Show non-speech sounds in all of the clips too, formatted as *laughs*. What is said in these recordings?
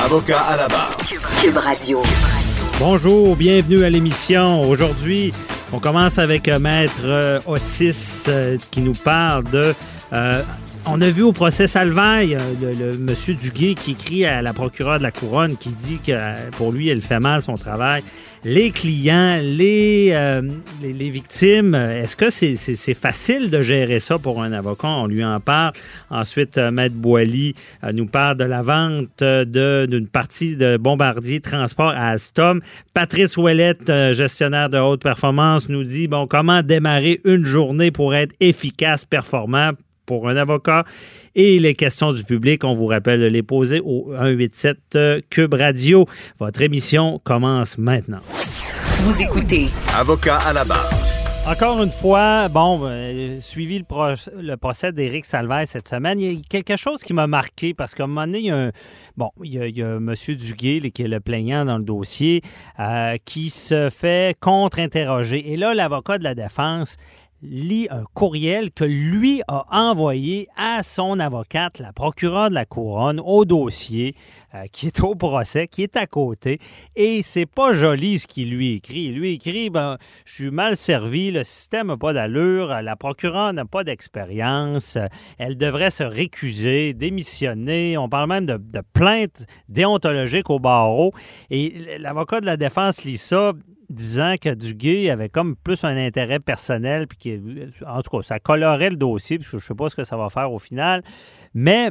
Avocat à la barre. Cube Radio. Bonjour, bienvenue à l'émission. Aujourd'hui, on commence avec euh, Maître euh, Otis euh, qui nous parle de on a vu au procès Salvaille le, le, monsieur Duguay qui écrit à la procureure de la couronne qui dit que pour lui, elle fait mal son travail. Les clients, les, euh, victimes, est-ce que c'est facile de gérer ça pour un avocat? On lui en parle. Ensuite, euh, Maître Boily euh, nous parle de la vente d'une partie de Bombardier Transport à Alstom. Patrice Ouellette, gestionnaire de haute performance, nous dit, bon, comment démarrer une journée pour être efficace, performant? Pour un avocat. Et les questions du public, on vous rappelle de les poser au 187 euh, Cube Radio. Votre émission commence maintenant. Vous écoutez. Avocat à la barre. Encore une fois, bon, euh, suivi le, pro le procès d'Éric Salvaire cette semaine, il y a quelque chose qui m'a marqué parce qu'à un moment donné, il y a un, bon, il y a, il y a M. Duguay, qui est le plaignant dans le dossier, euh, qui se fait contre-interroger. Et là, l'avocat de la défense lit un courriel que lui a envoyé à son avocate, la procureure de la couronne, au dossier, euh, qui est au procès, qui est à côté. Et c'est pas joli ce qu'il lui écrit. Il lui écrit ben, Je suis mal servi, le système n'a pas d'allure, la procureure n'a pas d'expérience, elle devrait se récuser, démissionner. On parle même de, de plainte déontologique au barreau. Et l'avocat de la défense lit ça disant que Duguay avait comme plus un intérêt personnel, puis en tout cas, ça colorait le dossier, puis je ne sais pas ce que ça va faire au final. Mais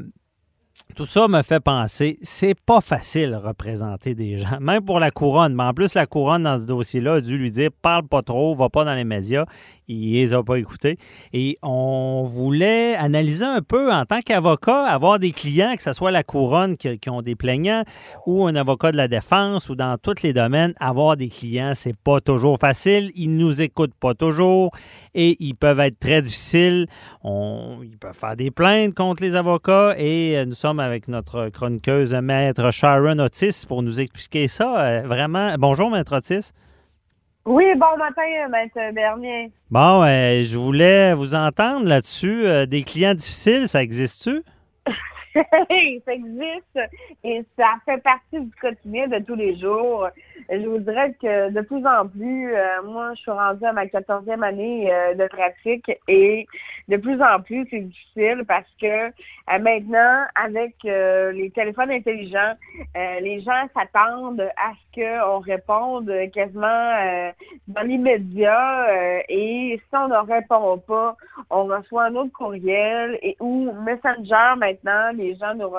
tout ça me fait penser, c'est pas facile représenter des gens, *laughs* même pour la couronne. Mais en plus, la couronne, dans ce dossier-là, a dû lui dire parle pas trop, va pas dans les médias. Il les a pas écoutés. Et on voulait analyser un peu, en tant qu'avocat, avoir des clients, que ce soit la couronne qui, ont des plaignants ou un avocat de la défense ou dans tous les domaines, avoir des clients, c'est pas toujours facile. Ils nous écoutent pas toujours et ils peuvent être très difficiles. Ils peuvent faire des plaintes contre les avocats et nous sommes avec notre chroniqueuse maître Sharon Otis pour nous expliquer ça. vraiment, bonjour maître Otis. Oui, bon matin, maître Bernier. Bon, euh, je voulais vous entendre là-dessus. Euh, des clients difficiles, ça existe-tu? *laughs* ça existe et ça fait partie du quotidien de tous les jours. Je vous dirais que de plus en plus, euh, moi, je suis rendue à ma quatorzième année euh, de pratique et de plus en plus, c'est difficile parce que euh, maintenant, avec les téléphones intelligents, les gens s'attendent à ce qu'on réponde quasiment dans l'immédiat et si on ne répond pas, on reçoit un autre courriel et ou Messenger maintenant, les gens nous,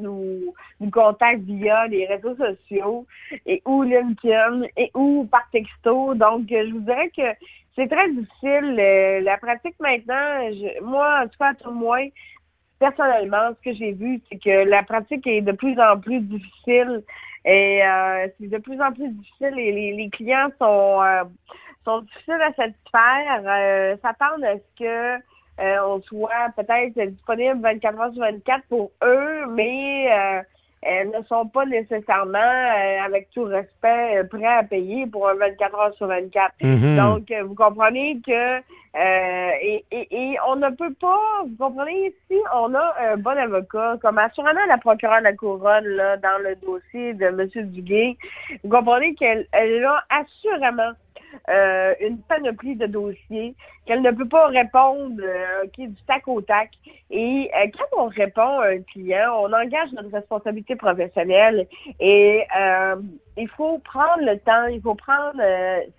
nous, nous contactent via les réseaux sociaux et ou LinkedIn et ou par texto. Donc, je vous dirais que c'est très difficile. la pratique maintenant, moi, en tout cas, tout moins, personnellement, ce que j'ai vu, c'est que la pratique est de plus en plus difficile et euh, c'est de plus en plus difficile et les, clients sont, euh, sont difficiles à satisfaire, euh, s'attendent à ce que euh, on soit peut-être disponible 24 heures sur 24 pour eux, mais euh, elles ne sont pas nécessairement, euh, avec tout respect, euh, prêts à payer pour un 24 heures sur 24. Mhm. Donc, euh, vous comprenez que et, et, et, on ne peut pas, vous comprenez, si on a un bon avocat, comme assurément la procureure de la couronne là, dans le dossier de M. Duguay, vous comprenez qu'elle elle a assurément euh, une panoplie de dossiers qu'elle ne peut pas répondre euh, est du tac au tac. Et euh, quand on répond à un client, on engage notre responsabilité professionnelle et euh, il faut prendre le temps, il faut prendre il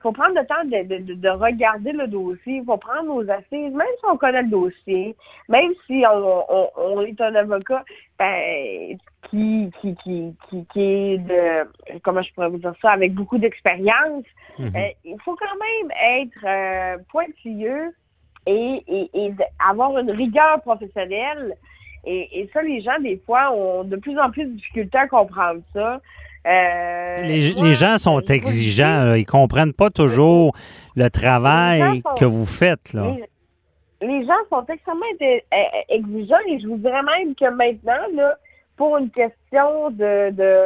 faut prendre le temps de, de, de, regarder le dossier, il faut prendre nos assises, même si on connaît le dossier, même si on, on, on est un avocat ben, qui, qui, qui, qui, qui est de, comment je pourrais vous dire ça, avec beaucoup d'expérience, mm -hmm. euh, il faut quand même être euh, pointilleux et, et, et avoir une rigueur professionnelle. Et, et ça, les gens, des fois, ont de plus en plus de difficultés à comprendre ça. Euh, Les, moi, les gens sont exigeants. là. Ils comprennent pas toujours le travail sont- que vous faites. Là. Les, les gens sont extrêmement euh, exigeants et je vous dirais même que maintenant, là, pour une question de, de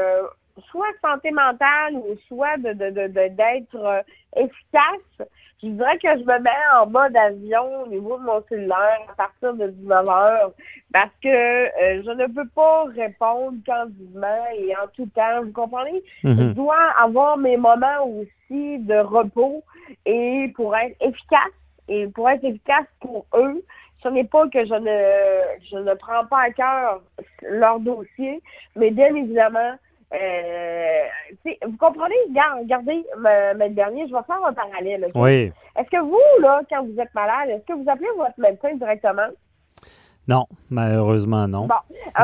soit santé mentale ou soit de, de, de- de- d'être euh, efficace, je dirais que je me mets en mode avion au niveau de mon cellulaire à partir de 19 heures parce que euh, je ne peux pas répondre candidement et en tout temps. Vous comprenez? Je Mhm. dois avoir mes moments aussi de repos et pour être efficace et pour être efficace pour eux, ce n'est pas que je ne je ne prends pas à cœur leur dossier, mais bien évidemment, euh, vous comprenez, Regarde- regardez, ma- ma dernier, je vais faire un parallèle. Oui. Est-ce que vous, là, quand vous êtes malade, est-ce que vous appelez votre médecin directement? Non, malheureusement, non. Bon,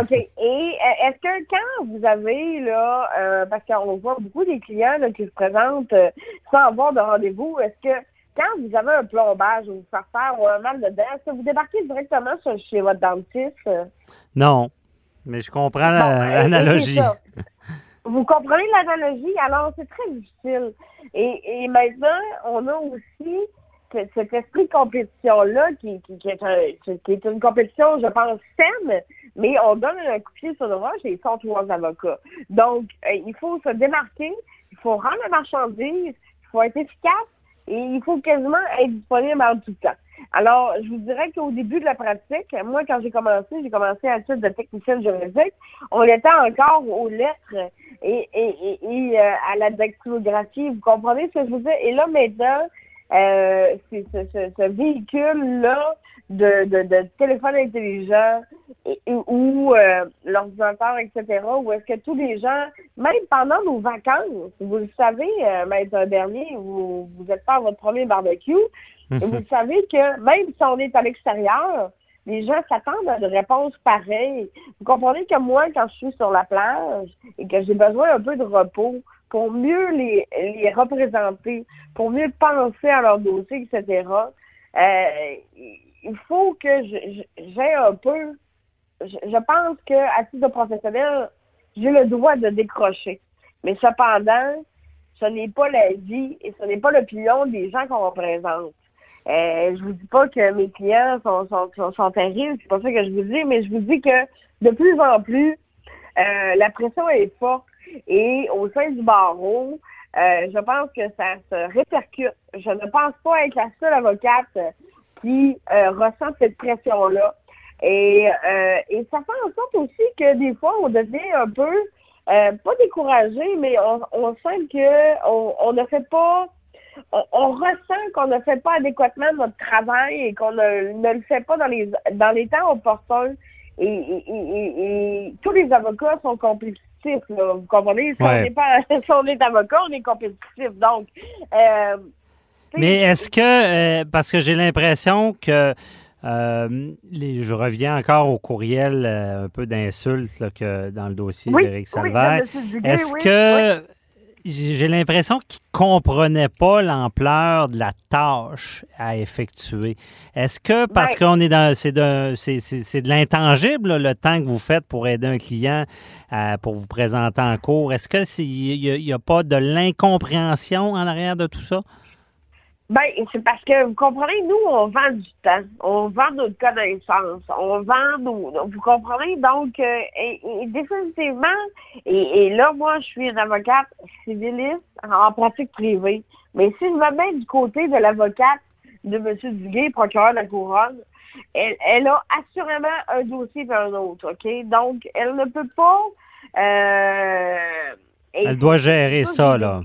OK. Et euh, est-ce que quand vous avez, là, euh, parce qu'on voit beaucoup des clients là, qui se présentent euh, sans avoir de rendez-vous, est-ce que quand vous avez un plombage ou vous faire faire ou un mal de dents, est-ce que vous débarquez directement sur- chez votre dentiste? euh? Non. Mais je comprends Bon, *laughs* l'analogie. Vous comprenez l'analogie? Alors, c'est très difficile. Et, et maintenant, on a aussi ce- cet esprit de compétition-là qui, qui, est une compétition, je pense, saine, mais on donne un coup de pied sur le roche et ils sont trois avocats. Donc, euh, il faut se démarquer, il faut rendre la marchandise, il faut être efficace et il faut quasiment être disponible en tout temps. Alors, je vous dirais qu'au début de la pratique, moi, quand j'ai commencé, j'ai commencé à titre de technicienne juridique, on était encore aux lettres et, euh, à la dactylographie. Vous comprenez ce que je veux dire? Et là, maintenant, euh, c'est ce, ce, ce véhicule-là de, de, de téléphone intelligent et, et- ou euh, l'ordinateur, etc., où est-ce que tous les gens, même pendant nos vacances, vous le savez, euh, Maître Bernier, vous vous êtes pas à votre premier barbecue, et vous savez que même si on est à l'extérieur, les gens s'attendent à des réponses pareilles. Vous comprenez que moi, quand je suis sur la plage et que j'ai besoin un peu de repos pour mieux les, les représenter, pour mieux penser à leur dossier, etc., euh, il faut que j'ai un peu, je, pense que à titre professionnel, j'ai le droit de décrocher. Mais cependant, ce n'est pas la vie et ce n'est pas l'opinion des gens qu'on représente. Euh, je vous dis pas que mes clients sont, sont, sont, sont terribles, c'est pas ça que je vous dis, mais je vous dis que de plus en plus, euh, la pression est forte et au sein du barreau, euh, je pense que ça se répercute. Je ne pense pas être la seule avocate qui euh, ressent cette pression-là. Et, euh, et ça fait en sorte aussi que des fois, on devient un peu, pas découragé, mais on, sent que on, on ne fait pas on, ressent qu'on ne fait pas adéquatement notre travail et qu'on ne, le fait pas dans les dans les temps opportuns. Et, et, tous les avocats sont là, vous comprenez? Si, on n'est pas, *laughs* si on est avocat, on est compétitif. Donc, euh, Mais est-ce que, euh, parce que j'ai l'impression que, euh, les- je reviens encore au courriel, euh, un peu d'insultes là, que dans le dossier oui, d'Éric Salvaire. Est-ce oui. que j'ai l'impression qu'il ne comprenait pas l'ampleur de la tâche à effectuer? Est-ce que parce Ben- qu'on est dans c'est de c'est- c'est- c'est de l'intangible là, le temps que vous faites pour aider un client euh, pour vous présenter en cours, est-ce que il n'y a, pas de l'incompréhension en arrière de tout ça? Ben, c'est parce que, vous comprenez, nous, on vend du temps. On vend notre connaissance. On vend nos... Vous comprenez? Donc, euh, et, et définitivement, et, et là, moi, je suis une avocate civiliste en pratique privée. Mais si je me mets du côté de l'avocate de M. Duguay, procureur de la Couronne, elle, elle a assurément un dossier et un autre, OK? Donc, elle ne peut pas... euh, Elle doit gérer ça, là.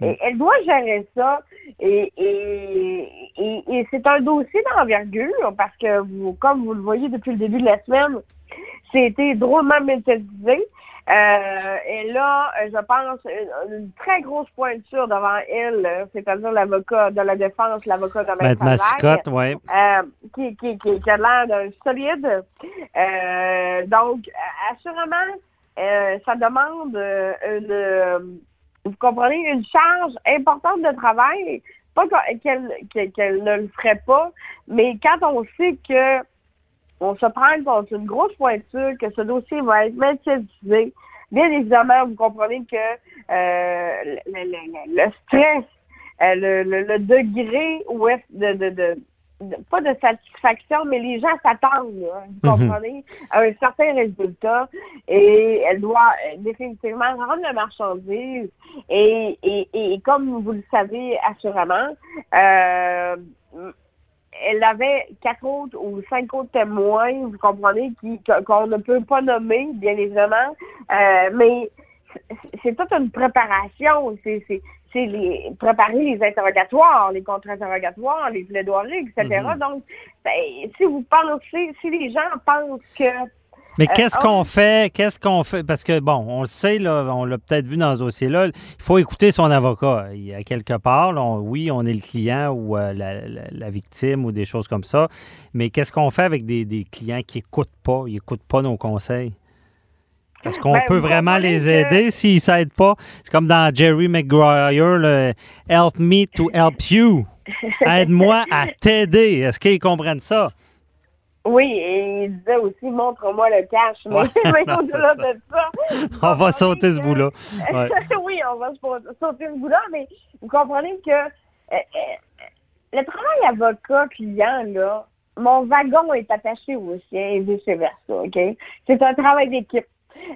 Et elle doit gérer ça. Et, et, et, et c'est un dossier d'envergure parce que, vous, comme vous le voyez depuis le début de la semaine, c'était drôlement médiatisé. Euh, et là, je pense, une, une très grosse pointure devant elle, c'est-à-dire l'avocat de la défense, l'avocat de Maître Mascotte, oui. euh, qui, qui, qui, qui a l'air d'un solide. Euh, donc, assurément, euh, ça demande euh, une, vous comprenez, une charge importante de travail. Pas qu'elle ne le ferait pas, mais quand on sait que on se prend une grosse pointure, que ce dossier va être médiatisé, bien évidemment, vous comprenez que euh, le, stress, euh, le, degré où est de- pas de satisfaction, mais les gens s'attendent, là, vous Mhm. comprenez, à un certain résultat. Et elle doit définitivement rendre la marchandise. Et, et, et comme vous le savez assurément, euh, elle avait quatre autres ou cinq autres témoins, vous comprenez, qui qu'on ne peut pas nommer, bien évidemment, euh, mais c'est- toute une préparation, c'est c'est c'est les préparer les interrogatoires, les contre-interrogatoires, les plaidoiries, etc. Mhm. Donc, ben, si vous pensez, si les gens pensent que Mais Euh, qu'est-ce oh. qu'on fait? Qu'est-ce qu'on fait? Parce que, bon, on le sait, là, on l'a peut-être vu dans ce dossier-là, il faut écouter son avocat. Il y a quelque part, là, on- oui, on est le client ou euh, la, la- la victime ou des choses comme ça, mais qu'est-ce qu'on fait avec des, des clients qui n'écoutent pas, ils n'écoutent pas nos conseils? Est-ce qu'on Ben, peut vraiment les que- aider s'ils ne s'aident pas? C'est comme dans Jerry Maguire, le Help me to help you. *laughs* Aide-moi à t'aider. Est-ce qu'ils comprennent ça? Oui, et il disait aussi montre-moi le cash. Mais, Ouais, *laughs* *laughs* non, au-delà de ça. On va sauter ce bout-là. Ouais. oui, on va sauter ce bout-là, mais vous comprenez que euh, euh, le travail avocat-client, là, mon wagon est attaché au sien et vice-versa, OK? C'est un travail d'équipe.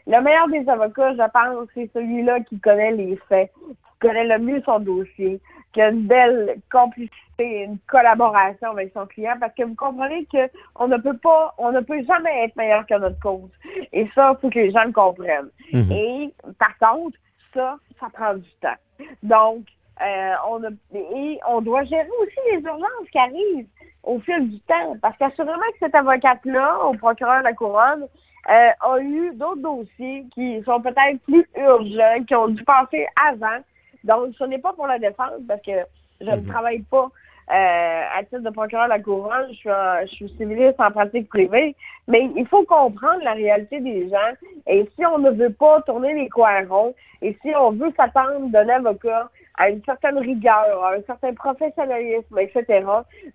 Le meilleur des avocats, je pense, c'est celui-là qui connaît les faits, qui connaît le mieux son dossier, qui a une belle complicité, une collaboration avec son client, parce que vous comprenez que on ne peut pas, on ne peut jamais être meilleur que notre cause. Et ça, il faut que les gens le comprennent. Mhm. Et par contre, ça, ça prend du temps. Donc, euh, on a, et on doit gérer aussi les urgences qui arrivent au fil du temps. Parce qu'assurément que cette avocate-là, au procureur de la couronne, euh, a eu d'autres dossiers qui sont peut-être plus urgents, qui ont dû passer avant. Donc, ce n'est pas pour la défense parce que je ne Mhm. travaille pas euh, à titre de procureur de la couronne, je suis, je suis civiliste en pratique privée, mais il faut comprendre la réalité des gens. Et si on ne veut pas tourner les coins ronds, et si on veut s'attendre d'un avocat à une certaine rigueur, à un certain professionnalisme, etc.,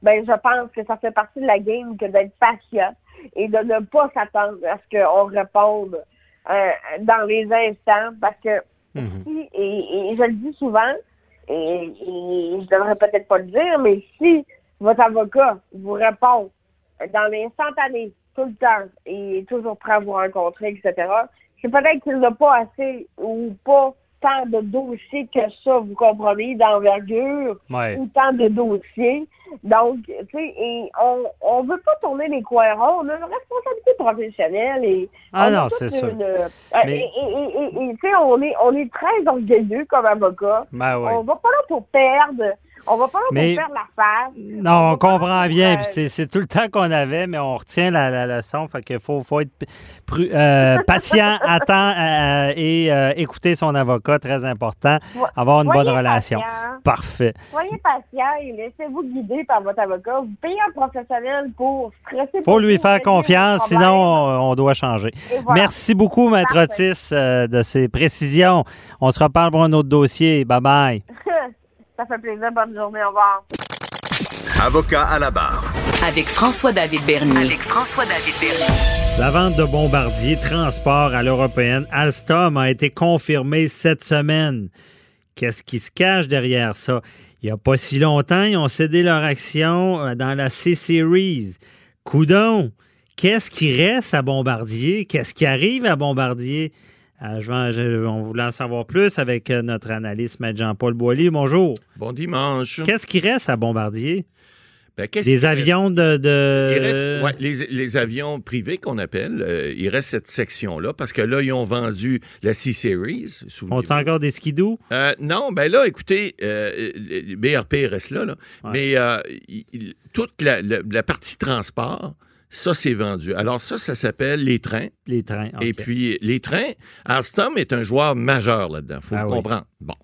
ben je pense que ça fait partie de la game que d'être patient et de ne pas s'attendre à ce qu'on réponde euh, dans les instants, parce que Mhm. si, et, et je le dis souvent, et, et je devrais peut-être pas le dire, mais si votre avocat vous répond dans l'instantané, tout le temps, et est toujours prêt à vous rencontrer, etc., c'est peut-être qu'il n'a pas assez ou pas tant de dossiers que ça, vous comprenez, d'envergure Ouais. ou tant de dossiers. Donc, tu sais, et on on veut pas tourner les coins ronds. On a une responsabilité professionnelle et Ah non, c'est une, euh, Mais- Et, et- et- et- et, tu sais, on est, on est très orgueilleux comme avocat. Ben oui. On va pas là pour perdre. On va pas Mais- perdre la. Non, on comprend bien. euh, C'est, tout le temps qu'on avait, mais on retient la, la leçon. Fait qu'il faut, faut être pru- euh, *laughs* patient, attendre euh, et écouter son avocat, très important. Vo- Avoir une bonne relation. Parfait. Soyez patient et laissez-vous guider par votre avocat. Vous payez un professionnel pour stresser. faut lui faire confiance, sinon on, doit changer. Voilà. Merci beaucoup, Maître. Otis, de ces précisions. On se reparle pour un autre dossier. Bye-bye. *laughs* Ça fait plaisir. Bonne journée. Au revoir. Avocat à la barre. Avec François-David Bernier. Avec François-David Bernier. La vente de bombardiers transport à l'européenne Alstom a été confirmée cette semaine. Qu'est-ce qui se cache derrière ça? Il n'y a pas si longtemps, ils ont cédé leur action euh, dans la C-Series. Coudon, qu'est-ce qui reste à Bombardier? Qu'est-ce qui arrive à Bombardier? Euh, en savoir plus avec euh, notre analyste, Maître Jean-Paul Boilly. Bonjour. Bon dimanche. Qu'est-ce qui reste à Bombardier? Ben, Des avions de... de- reste? Il reste- ouais, les, les avions privés qu'on appelle, euh, il reste cette section-là parce que là, ils ont vendu la C-Series. Ont-ils encore des skidoo? Euh, non, ben là, écoutez, euh, le BRP reste là, là. Ouais. mais il- toute la, la- la partie transport, ça, c'est vendu. Alors ça, ça s'appelle les trains. Les trains. Et OK. puis, les trains, Alstom est un joueur majeur là-dedans, faut Ah le oui. comprendre. Bon.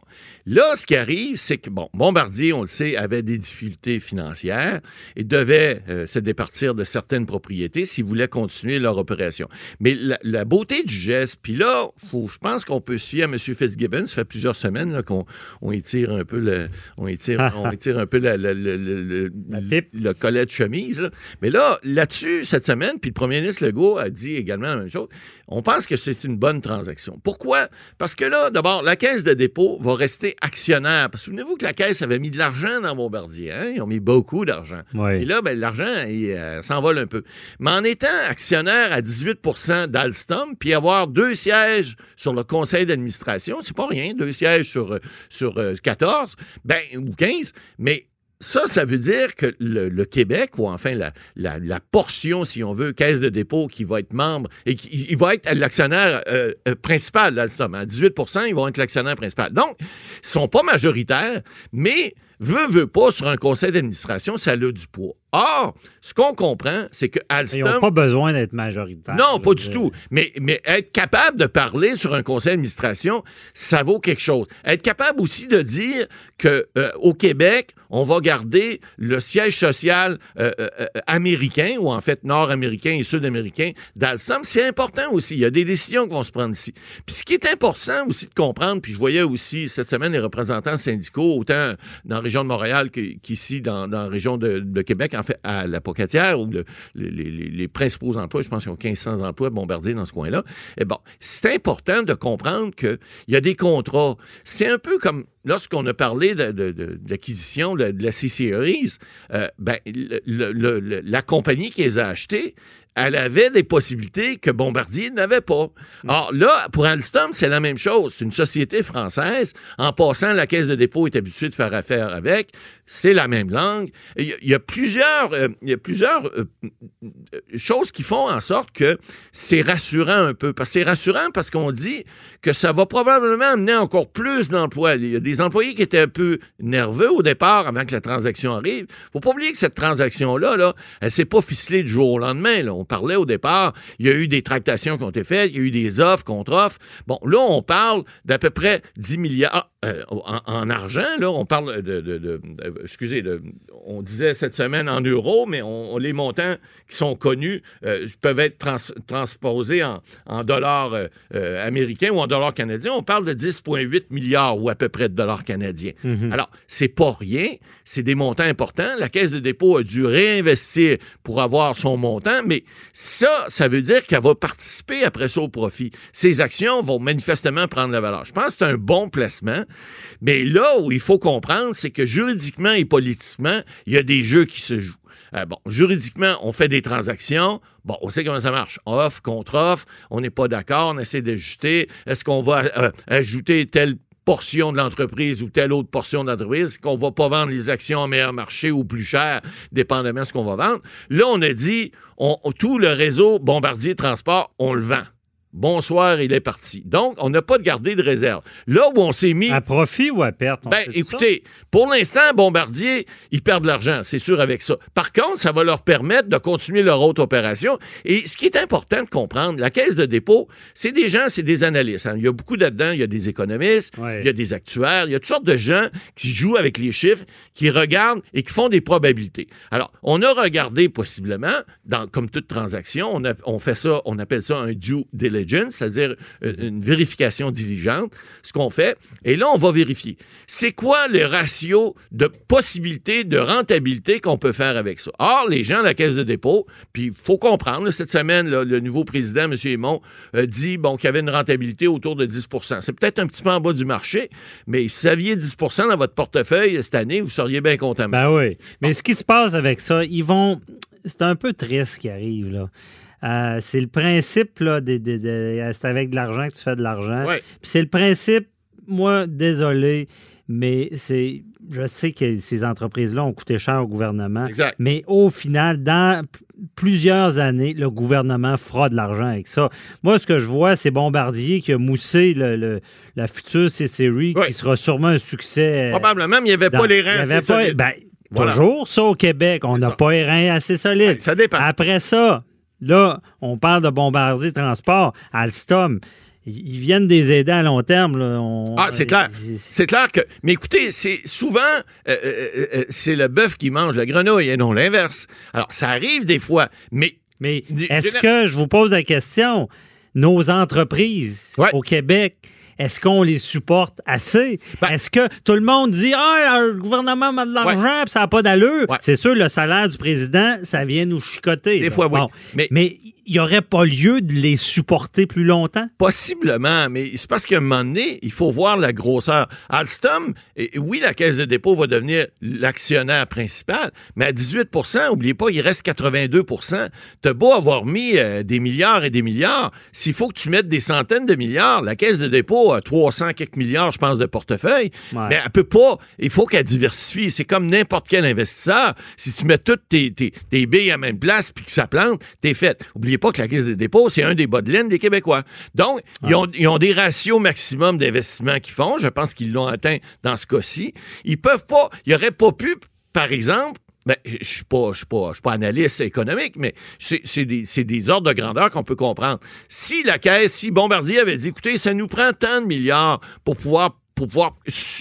Là, ce qui arrive, c'est que, bon, Bombardier, on le sait, avait des difficultés financières et devait euh, se départir de certaines propriétés s'ils voulaient continuer leur opération. Mais la, la beauté du geste, puis là, faut, je pense qu'on peut se fier à M. Fitzgibbon. Ça fait plusieurs semaines là, qu'on on étire un peu le, on étire, *laughs* on étire un peu la, la- le- le- le- La pipe. le collet de chemise. là. Mais là, là-dessus, cette semaine, puis le premier ministre Legault a dit également la même chose. On pense que c'est une bonne transaction. Pourquoi? Parce que là, d'abord, la caisse de dépôt va rester actionnaire. Parce que souvenez-vous que la caisse avait mis de l'argent dans Bombardier. Hein? Ils ont mis beaucoup d'argent. Oui. Et là, ben, l'argent, il euh, s'envole un peu. Mais en étant actionnaire à 18% d'Alstom, puis avoir deux sièges sur le conseil d'administration, c'est pas rien, deux sièges sur, euh, sur euh, 14, ben, ou 15, mais ça, ça veut dire que le, Québec, ou enfin la, la, la portion, si on veut, caisse de dépôt qui va être membre, et qui il va être l'actionnaire euh, euh, principal d'Alstom. À 18% ils vont être l'actionnaire principal. Donc, ils sont pas majoritaires, mais veut, veut pas, sur un conseil d'administration, ça a du poids. Or, ce qu'on comprend, c'est que Ils n'ont Alstom... pas besoin d'être majoritaires. Non, pas du tout. Mais, mais être capable de parler sur un conseil d'administration, ça vaut quelque chose. Être capable aussi de dire que euh, au Québec, on va garder le siège social euh, euh, américain, ou en fait nord-américain et sud-américain d'Alstom, c'est important aussi. Il y a des décisions qui vont se prendre ici. Puis ce qui est important aussi de comprendre, puis je voyais aussi cette semaine les représentants syndicaux, autant dans la région de Montréal qu'ici dans, dans la région de, de Québec, à la Pocatière, où le- les, principaux emplois, je pense qu'ils ont 1500 emplois bombardiers dans ce coin-là. Et bon, c'est important de comprendre qu'il y a des contrats. C'est un peu comme lorsqu'on a parlé de, de- de- de l'acquisition de, la C-Series, euh, ben, le- le- le- la compagnie qui les a achetés, elle avait des possibilités que Bombardier n'avait pas. Or là, pour Alstom, c'est la même chose. C'est une société française. En passant, la caisse de dépôt est habituée de faire affaire avec. C'est la même langue. Il y a, il y a plusieurs, euh, il y a plusieurs euh, choses qui font en sorte que c'est rassurant un peu. Parce que c'est rassurant parce qu'on dit que ça va probablement amener encore plus d'emplois. Il y a des employés qui étaient un peu nerveux au départ avant que la transaction arrive. Faut pas oublier que cette transaction-là, là, elle s'est pas ficelée du jour au lendemain. On parlait au départ, il y a eu des tractations qui ont été faites, il y a eu des offres, contre-offres. Bon, là, on parle d'à peu près 10 milliards euh, en, en argent. Là, on parle de, de- de- de- excusez, on disait cette semaine en euros, mais on, on- les montants qui sont connus euh, peuvent être trans- transposés en, en dollars euh, américains ou en dollars canadiens. On parle de 10,8 milliards ou à peu près de dollars canadiens. Alors, c'est pas rien, c'est des montants importants. La Caisse de dépôt a dû réinvestir pour avoir son montant, mais ça, ça veut dire qu'elle va participer après ça au profit. Ces actions vont manifestement prendre la valeur. Je pense que c'est un bon placement, mais là où il faut comprendre, c'est que juridiquement et politiquement, il y a des jeux qui se jouent. Euh, bon, juridiquement, on fait des transactions. Bon, on sait comment ça marche. Offre, contre-offre, on n'est pas d'accord, on essaie d'ajuster. Est-ce qu'on va euh, ajouter telle portion de l'entreprise ou telle autre portion de l'entreprise, qu'on va pas vendre les actions en meilleur marché ou plus cher, dépendamment de ce qu'on va vendre? Là, on a dit, tout le réseau Bombardier Transport, on le vend. Bonsoir, il est parti. Donc, on n'a pas de gardé de réserve. Là où on s'est mis... À profit ou à perte? on Ben, écoutez, pour l'instant, Bombardier, ils perdent de l'argent, c'est sûr avec ça. Par contre, ça va leur permettre de continuer leur autre opération. Et ce qui est important de comprendre, la caisse de dépôt, c'est des gens, c'est des analystes. hein. Il y a beaucoup là-dedans, il y a des économistes, Ouais. il y a des actuaires, il y a toutes sortes de gens qui jouent avec les chiffres, qui regardent et qui font des probabilités. Alors, on a regardé possiblement, dans, comme toute transaction, on, a- on fait ça, on appelle ça un due diligence, c'est-à-dire euh, une vérification diligente, ce qu'on fait. Et là, on va vérifier. C'est quoi le ratio de possibilité de rentabilité qu'on peut faire avec ça? Or, les gens de la Caisse de dépôt, puis il faut comprendre, là, cette semaine, là, le nouveau président, M. Aymon, euh, dit bon, qu'il y avait une rentabilité autour de 10% C'est peut-être un petit peu en bas du marché, mais si vous aviez 10% dans votre portefeuille cette année, vous seriez bien content. Ben oui. Mais ce qui se passe avec ça, ils vont. C'est un peu triste ce qui arrive, là. Euh, c'est le principe, là, c'est avec de l'argent que tu fais de l'argent. Ouais. Puis c'est le principe, moi, désolé, mais c'est. Je sais que ces entreprises-là ont coûté cher au gouvernement. Exact. Mais au final, dans plusieurs années, le gouvernement fera de l'argent avec ça. Moi, ce que je vois, c'est Bombardier qui a moussé le, le- la future C-Series, qui sera sûrement un succès. euh, Probablement, mais il n'y avait dans- pas les reins il y avait assez pas- solides. ben, Voilà. Toujours ça au Québec. On n'a pas les reins assez solides. Ça dépend. Après ça, là, on parle de Bombardier Transport, Alstom. ils viennent des aider à long terme. Là. On- Ah, c'est clair. ils- C'est clair que. Mais écoutez, c'est souvent, euh, euh, euh, c'est le bœuf qui mange la grenouille et non l'inverse. Alors, ça arrive des fois, mais. Mais est-ce que, je vous pose la question, nos entreprises Ouais. au Québec, est-ce qu'on les supporte assez? Ben- est-ce que tout le monde dit Ah, le gouvernement a de l'argent puis ça n'a pas d'allure? Ouais. C'est sûr, le salaire du président, ça vient nous chicoter. Des là. fois, oui. Mais, Mais- il n'y aurait pas lieu de les supporter plus longtemps? Possiblement, mais c'est parce qu'à un moment donné, il faut voir la grosseur. Alstom, oui, la caisse de dépôt va devenir l'actionnaire principal, mais à 18% oubliez pas, il reste 82% T'as beau avoir mis euh, des milliards et des milliards, s'il faut que tu mettes des centaines de milliards, la caisse de dépôt a 300 quelques milliards, je pense, de portefeuille, Ouais. mais elle peut pas, il faut qu'elle diversifie. C'est comme n'importe quel investisseur. Si tu mets toutes tes, tes, tes billes à même place puis que ça plante, t'es fait. Oubliez pas que la caisse de dépôt, c'est un des bas de laine des Québécois. Donc, ils, ont, ils ont des ratios maximum d'investissement qu'ils font. Je pense qu'ils l'ont atteint dans ce cas-ci. Ils peuvent pas, ils auraient pas pu, par exemple, ben, je suis pas, je suis pas, je suis pas analyste économique, mais c'est des, c'est des ordres de grandeur qu'on peut comprendre. Si la caisse, si Bombardier avait dit, écoutez, ça nous prend tant de milliards pour pouvoir pour pouvoir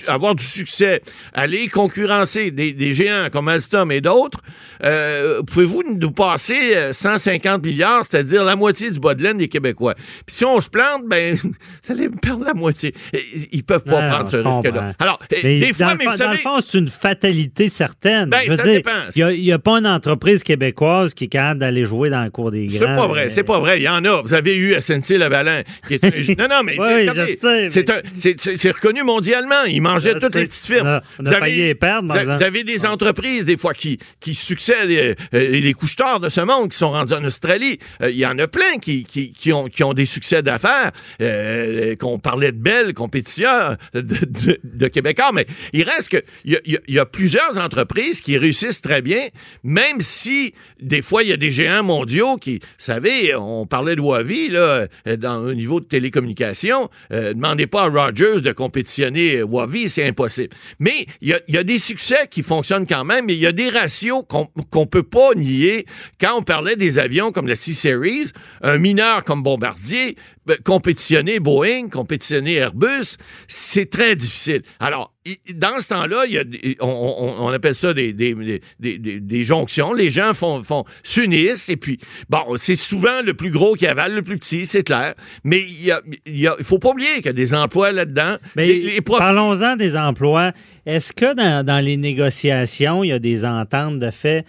avoir du succès, aller concurrencer des, des géants comme Alstom et d'autres, euh, pouvez-vous nous passer euh, 150 milliards, c'est-à-dire la moitié du bas de laine des Québécois? Puis si on se plante, ben, *laughs* ça allait perdre la moitié. Ils, peuvent pas prendre ce risque-là. Alors, euh, Mais des dans fois, mais vous dans le savez... fond, c'est une fatalité certaine. Ben, Je ça dire, dépend. Il n'y a, pas une entreprise québécoise qui est capable d'aller jouer dans le cours des C'est grands. pas vrai, c'est pas vrai. Il y en a. Vous avez eu SNC Lavalin, qui est. *laughs* Non, non, mais Oui, c'est- c'est mais- c'est- c'est- c'est reconnu mondialement. Ils mangeaient Je toutes sais. les petites firmes. On a- on a Vous avez- perdre, vous, vous des entreprises, des fois, qui, qui succèdent, euh, euh, les couche-tards de ce monde, qui sont rendus en Australie. Euh, Il y en a plein qui, qui, qui ont, qui ont des succès d'affaires, euh, qu'on parlait de belles compétitions de, de, de Québécois, mais il reste que il y a, y y plusieurs entreprises qui réussissent très bien, même si des fois il y a des géants mondiaux qui, vous savez, on parlait de Huawei là, euh, dans, au niveau de télécommunications. Euh, demandez pas à Rogers de compétitionner euh, Huawei, c'est impossible. Mais il y a, des succès qui fonctionnent quand même, mais il y a des ratios qu'on qu'on peut pas nier. Quand on parlait des avions comme la C-Series, un mineur comme Bombardier, ben, compétitionner Boeing, compétitionner Airbus, c'est très difficile. Alors, dans ce temps-là, il y a des- on, on- on appelle ça des, des, des- des- des- des jonctions. Les gens font, font s'unissent et puis, bon, c'est souvent le plus gros qui avale le plus petit, c'est clair. Mais il il faut pas oublier qu'il y a des emplois là-dedans. Mais parlons-en des emplois. Est-ce que dans, dans les négociations, il y a des ententes de fait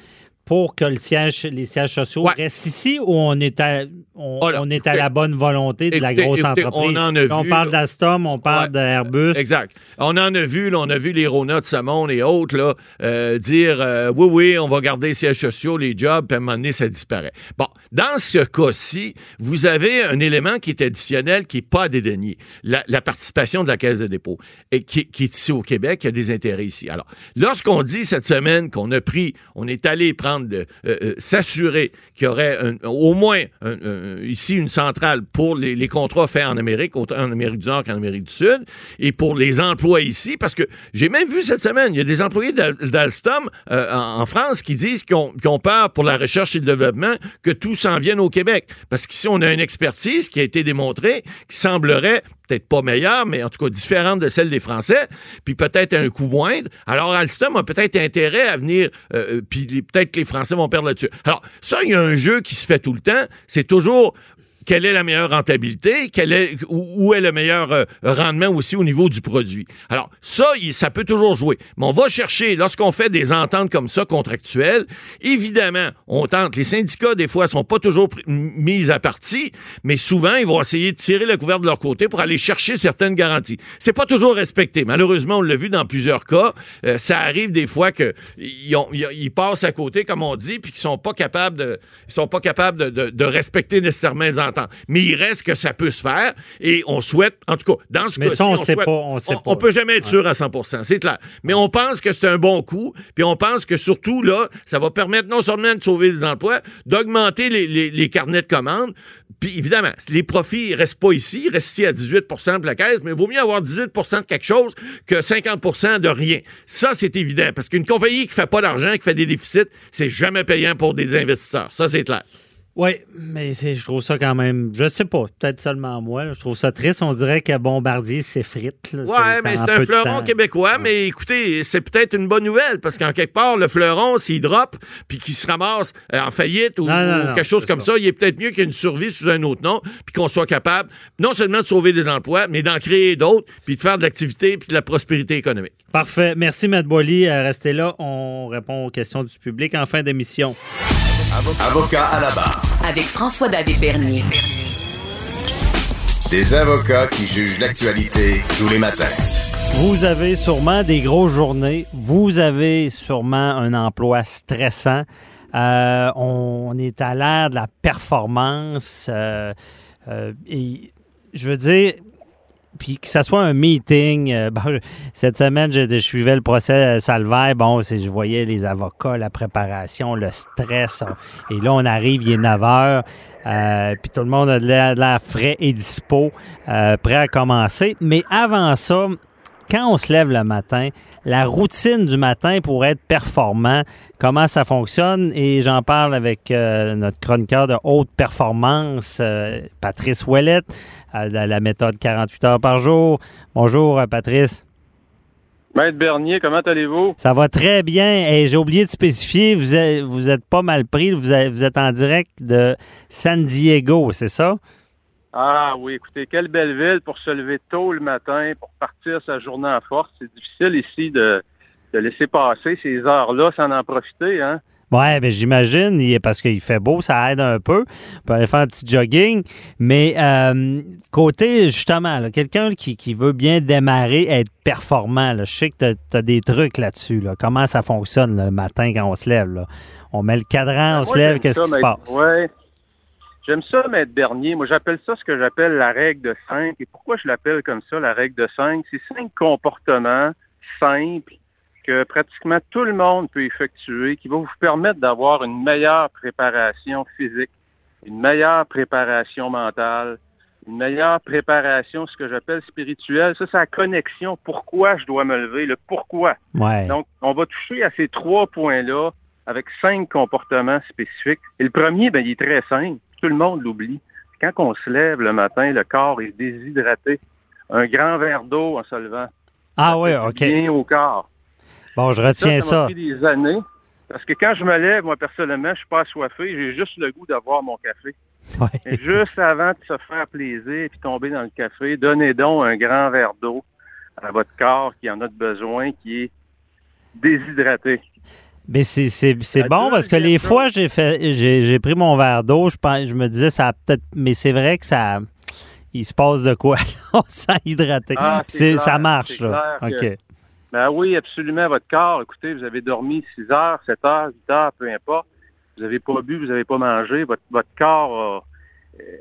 pour que le siège, les sièges sociaux Ouais. restent ici ou on est à, on, Oh là, on est à la bonne volonté de la grosse écoutez, entreprise? on en a on vu, parle là. d'Alstom, on parle Ouais. d'Airbus. Exact. On en a vu, là, on a vu les Rona de Samon et autres là, euh, dire euh, oui, oui, on va garder les sièges sociaux, les jobs, puis à un moment donné, ça disparaît. Bon, dans ce cas-ci, vous avez un élément qui est additionnel qui n'est pas à dédaigner. La, la participation de la Caisse de dépôt, et qui, qui est ici au Québec, qui a des intérêts ici. Alors, lorsqu'on dit cette semaine qu'on a pris, on est allé prendre, de- euh, euh, s'assurer qu'il y aurait au moins ici une centrale pour les, contrats faits en Amérique, autant en Amérique du Nord qu'en Amérique du Sud, et pour les emplois ici, parce que j'ai même vu cette semaine, il y a des employés d'Al- d'Alstom euh, en, France qui disent qu'ils ont peur pour la recherche et le développement que tout s'en vienne au Québec. Parce qu'ici, on a une expertise qui a été démontrée, qui semblerait peut-être pas meilleure, mais en tout cas différente de celle des Français, puis peut-être un coût moindre. Alors Alstom a peut-être intérêt à venir, euh, puis les- peut-être que les Français vont perdre là-dessus. Alors ça, il y a un jeu qui se fait tout le temps. C'est toujours quelle est la meilleure rentabilité, quel est, où, est le meilleur euh, rendement aussi au niveau du produit. Alors, ça, il- ça peut toujours jouer. Mais on va chercher, lorsqu'on fait des ententes comme ça, contractuelles, évidemment, on tente. Les syndicats, des fois, sont pas toujours mis à partie, mais souvent, ils vont essayer de tirer le couvert de leur côté pour aller chercher certaines garanties. C'est pas toujours respecté. Malheureusement, on l'a vu dans plusieurs cas. Euh, ça arrive des fois que ils, ont- ils- ils passent à côté, comme on dit, puis qu'ils sont pas capables de, ils sont pas capables de, de- de respecter nécessairement les ententes. Mais il reste que ça peut se faire et on souhaite, en tout cas, dans ce Mais cas-ci, ça, on sait souhaite- pas, on sait pas. peut jamais être sûr à 100% c'est clair. Mais on pense que c'est un bon coup, puis on pense que surtout, là, ça va permettre non seulement de sauver des emplois, d'augmenter les, les- les carnets de commandes, puis évidemment, les profits ne restent pas ici, ils restent ici à 18% de la caisse, mais il vaut mieux avoir 18% de quelque chose que 50% de rien. Ça, c'est évident, parce qu'une compagnie qui fait pas d'argent, qui fait des déficits, c'est jamais payant pour des investisseurs. Ça, c'est clair. Oui, mais je trouve ça quand même, je sais pas, peut-être seulement moi, là, je trouve ça triste. On dirait que Bombardier s'effrite. Ça- mais c'est un fleuron québécois, mais écoutez, c'est peut-être une bonne nouvelle parce qu'en quelque part, le fleuron, s'il drop puis qu'il se ramasse euh, en faillite ou, Non, non, ou non, quelque chose comme ça, ça. il est peut-être mieux qu'il y ait une survie sous un autre nom puis qu'on soit capable non seulement de sauver des emplois, mais d'en créer d'autres puis de faire de l'activité puis de la prospérité économique. Parfait. Merci, Matt Boily. Euh, Restez là. On répond aux questions du public en fin d'émission. Avocat à la barre. Avec François-David Bernier. Des avocats qui jugent l'actualité tous les matins. Vous avez sûrement des grosses journées. Vous avez sûrement un emploi stressant. Euh, on est à l'ère de la performance. euh, euh, et je veux dire, puis que ça soit un meeting. euh, *laughs* bon, cette semaine, je, je suivais le procès Salvaire. Bon, je voyais les avocats, la préparation, le stress. et là, on arrive, il est 9 heures. euh, puis tout le monde a de l'air frais et dispo, euh, prêt à commencer. Mais avant ça, quand on se lève le matin, la routine du matin pour être performant, comment ça fonctionne? Et j'en parle avec euh, notre chroniqueur de haute performance, euh, Patrice Ouellette, de la méthode 48 heures par jour. Bonjour, euh, Patrice. Maître Bernier, comment allez-vous? Ça va très bien. Et j'ai oublié de spécifier, vous êtes, vous êtes pas mal pris. Vous êtes, vous êtes en direct de San Diego, c'est ça? Ah oui, écoutez, quelle belle ville pour se lever tôt le matin, pour partir sa journée en force. C'est difficile ici de, de laisser passer ces heures-là sans en profiter, hein? Ouais, ben j'imagine, parce qu'il fait beau, ça aide un peu. On peut aller faire un petit jogging. Mais euh, côté, justement, quelqu'un qui, qui veut bien démarrer, être performant, là, je sais que tu as, des trucs là-dessus. Là. Comment ça fonctionne là, le matin quand on se lève? Là? On met le cadran, on se lève, qu'est-ce qui se passe? Ouais. J'aime ça, Maître Bernier. Moi, j'appelle ça ce que j'appelle la règle de 5. Et pourquoi je l'appelle comme ça, la règle de 5? C'est cinq comportements simples que pratiquement tout le monde peut effectuer, qui va vous permettre d'avoir une meilleure préparation physique, une meilleure préparation mentale, une meilleure préparation, ce que j'appelle spirituelle. Ça, c'est la connexion. Pourquoi je dois me lever, le pourquoi. Ouais. Donc, on va toucher à ces trois points-là avec cinq comportements spécifiques. Et le premier, ben, il est très simple. Tout le monde l'oublie. Quand on se lève le matin, le corps est déshydraté. Un grand verre d'eau en se levant. ah oui, OK. Bien au corps. Bon, je retiens ça. Ça m'a ça. pris des années. Parce que quand je me lève, moi, personnellement, je suis pas assoiffé. J'ai juste le goût d'avoir mon café. Ouais. Juste avant de se faire plaisir et tomber dans le café, donnez donc un grand verre d'eau à votre corps qui en a besoin, qui est déshydraté. Mais c'est, bon parce que les fois, j'ai fait j'ai, pris mon verre d'eau, je, pense, je me disais, ça peut-être. Mais c'est vrai que ça. Il se passe de quoi? *laughs* On s'est hydraté. Ah, Puis ça marche, là. OK. Ben oui, absolument. Votre corps, écoutez, vous avez dormi 6 heures, 7 heures, 8 heures, peu importe. Vous n'avez pas bu, vous n'avez pas mangé. Votre, votre corps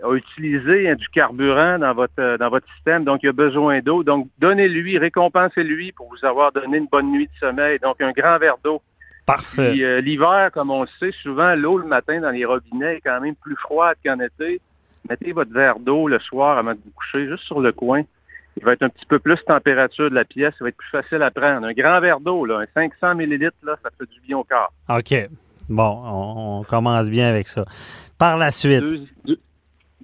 a, a utilisé hein, du carburant dans votre, euh, dans votre système, donc il a besoin d'eau. Donc, donnez-lui, récompensez-lui pour vous avoir donné une bonne nuit de sommeil. Donc, un grand verre d'eau. Parfait. Puis euh, l'hiver, comme on le sait, souvent l'eau le matin dans les robinets est quand même plus froide qu'en été. Mettez votre verre d'eau le soir avant de vous coucher, juste sur le coin. Il va être un petit peu plus température de la pièce, ça va être plus facile à prendre. Un grand verre d'eau, là, un 500 millilitres, là, ça fait du bien au corps. OK. Bon, on, on commence bien avec ça. Par la suite. Deux- deux-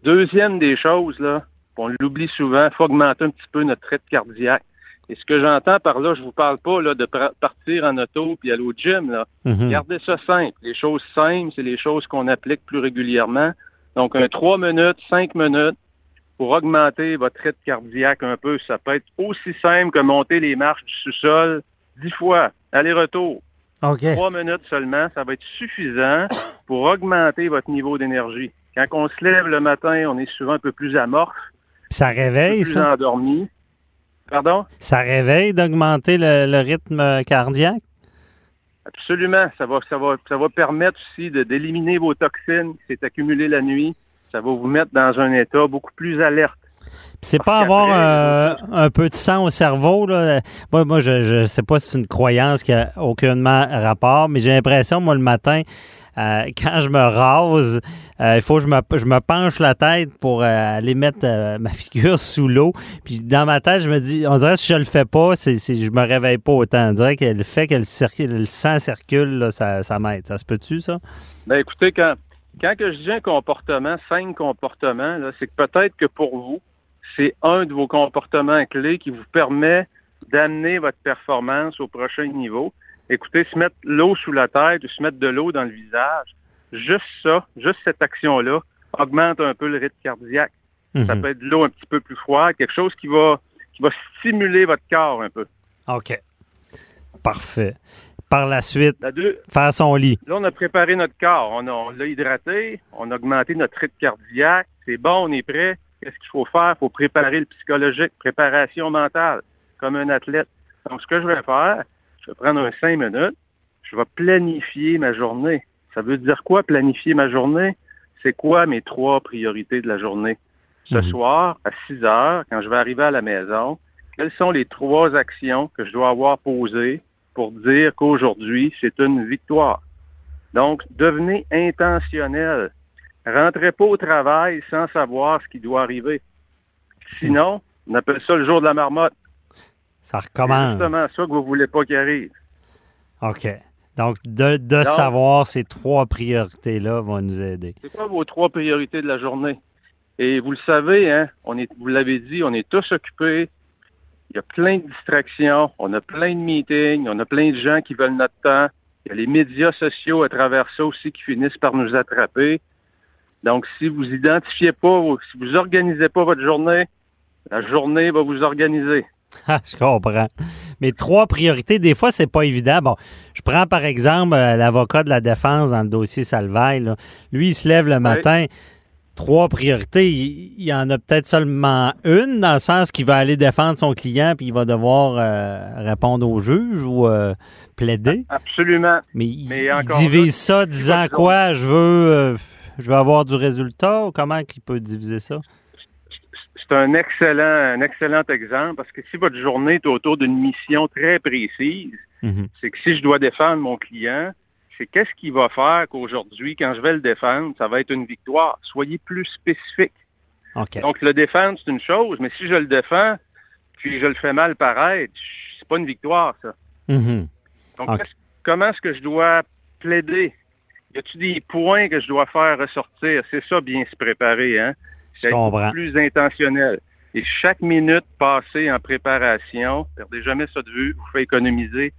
deuxième des choses, là, on l'oublie souvent, il faut augmenter un petit peu notre rythme cardiaque. Et ce que j'entends par là, je vous parle pas là, de partir en auto puis aller au gym. Là. Mhm. Gardez ça simple. Les choses simples, c'est les choses qu'on applique plus régulièrement. Donc, un 3 minutes, 5 minutes pour augmenter votre rythme cardiaque un peu. Ça peut être aussi simple que monter les marches du sous-sol 10 fois, aller-retour. 3 minutes seulement, ça va être suffisant *coughs* pour augmenter votre niveau d'énergie. Quand on se lève le matin, on est souvent un peu plus amorphe, Ça un peu réveille, plus ça? endormi. Pardon? Ça réveille d'augmenter le, le rythme cardiaque? Absolument. Ça va, ça va, ça va permettre aussi d'éliminer vos toxines qui s'est accumulées la nuit. Ça va vous mettre dans un état beaucoup plus alerte. Puis C'est pas avoir euh, un peu de sang au cerveau. Là. Moi, moi, je, je sais pas si c'est une croyance qui a aucunement rapport, mais j'ai l'impression, moi, le matin, euh, *laughs* quand je me rase, euh, il faut que je me, je me penche la tête pour aller mettre ma *laughs* figure sous l'eau. Puis dans ma tête, je me dis, on dirait que si je le fais pas, c'est, c'est- je me réveille pas autant. On dirait que le fait que le, circule, le sang circule, là, ça, ça m'aide. Ça se peut-tu, ça? Ben écoutez, quand quand que je dis un comportement, cinq comportements, c'est que peut-être que pour vous, c'est un de vos comportements clés qui vous permet d'amener votre performance au prochain niveau. Écoutez, se mettre l'eau sous la tête ou se mettre de l'eau dans le visage, juste ça, juste cette action-là, augmente un peu le rythme cardiaque. Ça Mhm. peut être de l'eau un petit peu plus froide, quelque chose qui va, qui va stimuler votre corps un peu. OK. Parfait. Par la suite, La deux, faire son lit. Là, on a préparé notre corps. On, a- on l'a hydraté. On a augmenté notre rythme cardiaque. C'est bon, on est prêt. Qu'est-ce qu'il faut faire? Il faut préparer le psychologique, préparation mentale, comme un athlète. Donc, ce que je vais faire, je vais prendre un cinq minutes. Je vais planifier ma journée. Ça veut dire quoi, planifier ma journée? C'est quoi mes trois priorités de la journée? Ce Mhm. soir, à 6 heures, quand je vais arriver à la maison, quelles sont les trois actions que je dois avoir posées pour dire qu'aujourd'hui, c'est une victoire? Donc, devenez intentionnel. Rentrez pas au travail sans savoir ce qui doit arriver. Sinon, on appelle ça le jour de la marmotte. Ça C'est recommence. justement ça que vous voulez pas qu'il arrive. OK. Donc, de, de Donc- savoir ces trois priorités-là vont nous aider. C'est quoi vos trois priorités de la journée? Et vous le savez, hein, on est, vous l'avez dit, on est tous occupés. Il y a plein de distractions, on a plein de meetings, on a plein de gens qui veulent notre temps. Il y a les médias sociaux à travers ça aussi qui finissent par nous attraper. Donc, si vous identifiez pas, si vous organisez pas votre journée, la journée va vous organiser. *laughs* Ah, je comprends. Mais trois priorités, des fois, c'est pas évident. Bon, je prends par exemple euh, l'avocat de la défense dans le dossier Salvaille. là. Lui, il se lève le matin. Trois priorités, il, il y en a peut-être seulement une, dans le sens qu'il va aller défendre son client puis il va devoir euh, répondre au juge ou euh, plaider. Absolument. Mais il, Mais il divise là, ça disant quoi? Je veux, euh, je veux avoir du résultat ou comment il peut diviser ça? c'est un excellent, un excellent exemple parce que si votre journée est autour d'une mission très précise, Mhm. c'est que si je dois défendre mon client, c'est qu'est-ce qu'il va faire qu'aujourd'hui, quand je vais le défendre, ça va être une victoire. Soyez plus spécifique. Donc, le défendre, c'est une chose, mais si je le défends, puis je le fais mal paraître, c'est pas une victoire, ça. Mhm. Donc, comment est-ce que je dois plaider? Y a-t-il des points que je dois faire ressortir? C'est ça, bien se préparer, hein? C'est plus intentionnel. Et chaque minute passée en préparation, perdez jamais ça de vue, vous fait économiser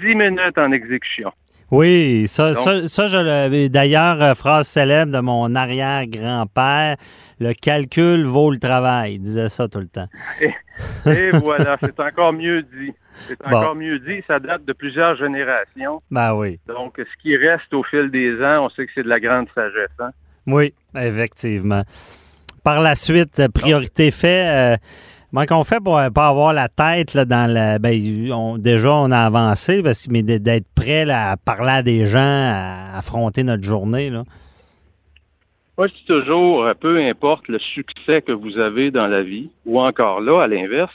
10 minutes en exécution. Oui, ça, Donc- ça, ça, je l'avais. D'ailleurs, euh, phrase célèbre de mon arrière-grand-père le calcul vaut le travail. Il disait ça tout le temps. Et *laughs* voilà, c'est encore mieux dit. C'est Bon. encore mieux dit. Ça date de plusieurs générations. Ben oui. Donc, ce qui reste au fil des ans, on sait que c'est de la grande sagesse. Hein? Oui, effectivement. Par la suite, priorité fait. euh, comment qu'on fait pour euh, pas avoir la tête dans la. Ben, déjà, on a avancé, parce, mais d'être prêt à parler à des gens, à affronter notre journée. Là. Moi, je dis toujours, euh, peu importe le succès que vous avez dans la vie, ou encore là, à l'inverse,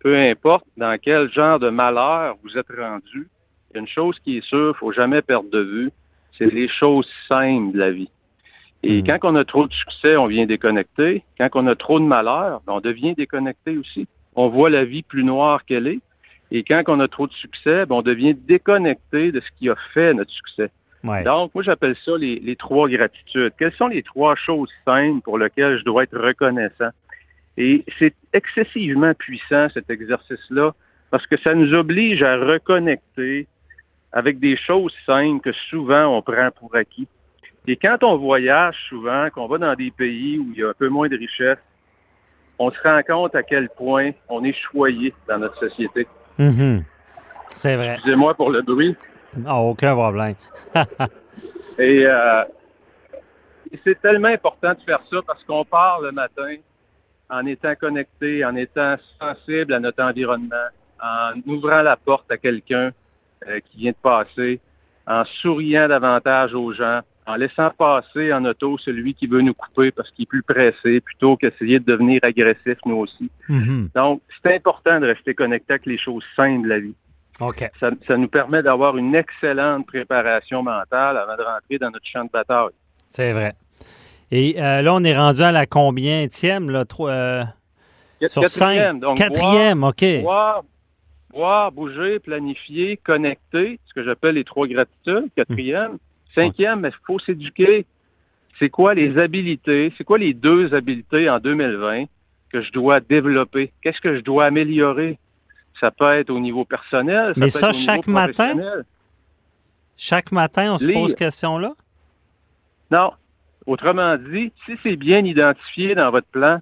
peu importe dans quel genre de malheur vous êtes rendu, il une chose qui est sûre, faut jamais perdre de vue, c'est les choses simples de la vie. Et Mhm. quand on a trop de succès, on vient déconnecter. Quand on a trop de malheur, ben, on devient déconnecté aussi. On voit la vie plus noire qu'elle est. Et quand on a trop de succès, ben, on devient déconnecté de ce qui a fait notre succès. Ouais. Donc, moi, j'appelle ça les, les trois gratitudes. Quelles sont les trois choses simples pour lesquelles je dois être reconnaissant? Et c'est excessivement puissant, cet exercice-là, parce que ça nous oblige à reconnecter avec des choses simples que souvent on prend pour acquis. Et quand on voyage souvent, qu'on va dans des pays où il y a un peu moins de richesse, on se rend compte à quel point on est choyé dans notre société. Mhm. C'est vrai. Excusez-moi pour le bruit. Ah, aucun problème. *laughs* Et, euh, et c'est tellement important de faire ça parce qu'on part le matin en étant connecté, en étant sensible à notre environnement, en ouvrant la porte à quelqu'un euh, qui vient de passer, en souriant davantage aux gens, en laissant passer en auto celui qui veut nous couper parce qu'il est plus pressé, plutôt qu'essayer de devenir agressif nous aussi. Mhm. Donc, c'est important de rester connecté avec les choses simples de la vie. OK. Ça, ça nous permet d'avoir une excellente préparation mentale avant de rentrer dans notre champ de bataille. C'est vrai. Et euh, là, on est rendu à la combienième, là? Trois, euh, sur Quatrième, cinq. donc Quatrième, OK. Boire, bouger, planifier, connecter, ce que j'appelle les trois gratitudes. Quatrième. Cinquième, il faut s'éduquer. c'est quoi les habilités, c'est quoi les deux habilités en 2020 que je dois développer? Qu'est-ce que je dois améliorer? Ça peut être au niveau personnel. Mais peut ça, être au chaque niveau matin? Chaque matin, on se Lire. pose cette question-là? Non. Autrement dit, si c'est bien identifié dans votre plan,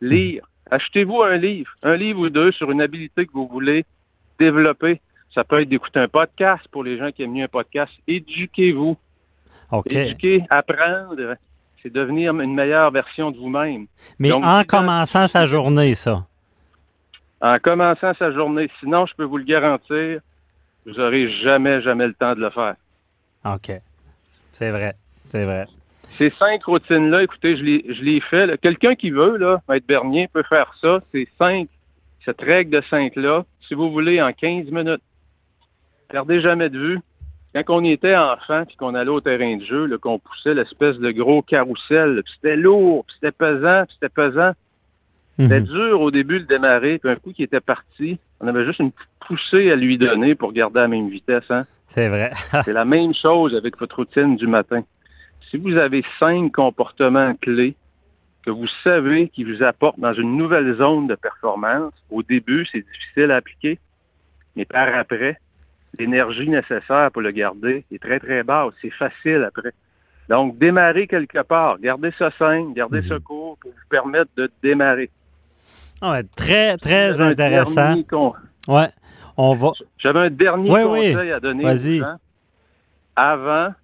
lire. Achetez-vous un livre, un livre ou deux sur une habilité que vous voulez développer. Ça peut être d'écouter un podcast pour les gens qui aiment mieux un podcast. Éduquez-vous. OK. Éduquer, apprendre, c'est devenir une meilleure version de vous-même. Mais Donc, en commençant sa journée, ça. En commençant sa journée, sinon, je peux vous le garantir, vous n'aurez jamais, jamais le temps de le faire. OK. C'est vrai. C'est vrai. Ces cinq routines-là, écoutez, je les, je les fais. Quelqu'un qui veut, là, Maître Bernier, peut faire ça. Ces cinq, cette règle de cinq-là, si vous voulez, en 15 minutes. Perdez jamais de vue. Quand on était enfant, puis qu'on allait au terrain de jeu, qu'on poussait l'espèce de gros carrousel, c'était lourd, c'était pesant, puis c'était pesant. C'était Mhm. dur au début de démarrer, puis un coup qui était parti, on avait juste une petite poussée à lui donner pour garder la même vitesse. Hein? C'est vrai. *laughs* C'est la même chose avec votre routine du matin. Si vous avez cinq comportements clés que vous savez qui vous apportent dans une nouvelle zone de performance, au début, c'est difficile à appliquer, mais par après, l'énergie nécessaire pour le garder est très, très basse. C'est facile après. Donc, démarrer quelque part, gardez ça simple, gardez ça court pour vous permettre de démarrer. Ah ouais, très, très intéressant. con- Ouais. On va. J'avais un dernier Oui, oui. conseil à donner Vas-y. Avant,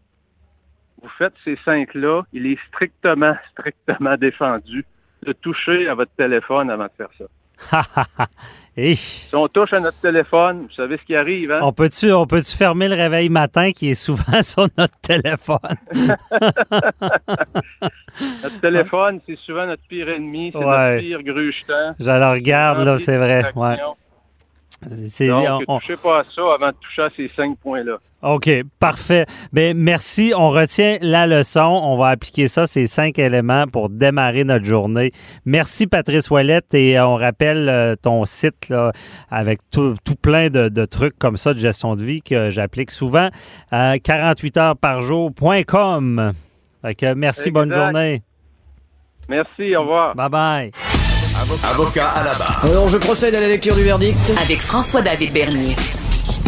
vous faites ces cinq-là, il est strictement, *laughs* strictement défendu de toucher à votre téléphone avant de faire ça. *laughs* Hey. Si on touche à notre téléphone, vous savez ce qui arrive, hein? On peut-tu on peut fermer le réveil matin qui est souvent *laughs* sur notre téléphone? Notre téléphone, c'est souvent notre pire ennemi, c'est Ouais. notre pire grugetant. Je le regarde, là, c'est vrai. Ouais. C'est- Donc, on- touchez pas à ça avant de toucher à ces cinq points-là. OK, parfait. Ben, merci. On retient la leçon. On va appliquer ça, ces cinq éléments, pour démarrer notre journée. Merci, Patrice Ouellette. Et euh, on rappelle euh, ton site là, avec tout, tout plein de, de trucs comme ça de gestion de vie que j'applique souvent. Euh, 48 heures par jour.com. Fait que merci, bonne journée. Merci, au revoir. Bye bye. Avocat à la barre. Alors, je procède à la lecture du verdict. Avec François-David Bernier.